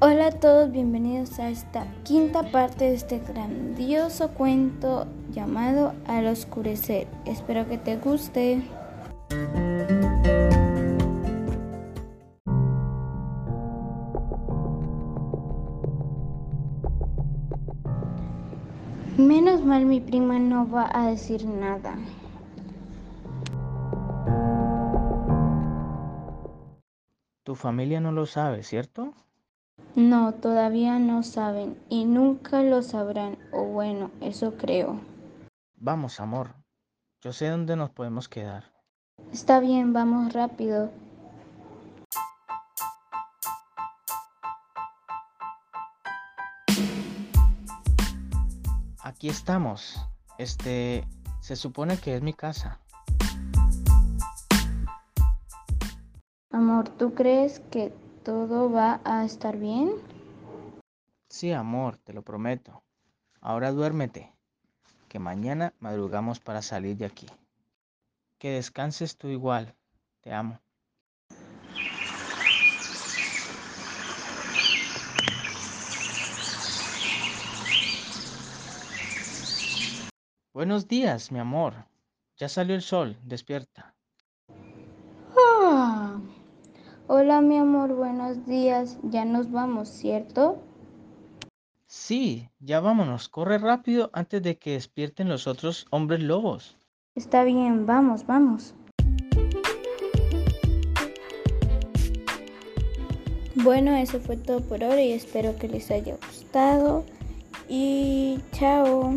Hola a todos, bienvenidos a esta quinta parte de este grandioso cuento llamado Al oscurecer. Espero que te guste. Menos mal mi prima no va a decir nada. Tu familia no lo sabe, ¿cierto? No, todavía no saben y nunca lo sabrán, o bueno, eso creo. Vamos, amor. Yo sé dónde nos podemos quedar. Está bien, vamos rápido. Aquí estamos. Este, se supone que es mi casa. Amor, ¿tú crees que todo va a estar bien? Sí, amor, te lo prometo. Ahora duérmete, que mañana madrugamos para salir de aquí. Que descanses tú igual. Te amo. Buenos días, mi amor. Ya salió el sol, despierta. Hola mi amor, buenos días. Ya nos vamos, ¿cierto? Sí, ya vámonos. Corre rápido antes de que despierten los otros hombres lobos. Está bien, vamos, vamos. Bueno, eso fue todo por hoy y espero que les haya gustado. Y chao.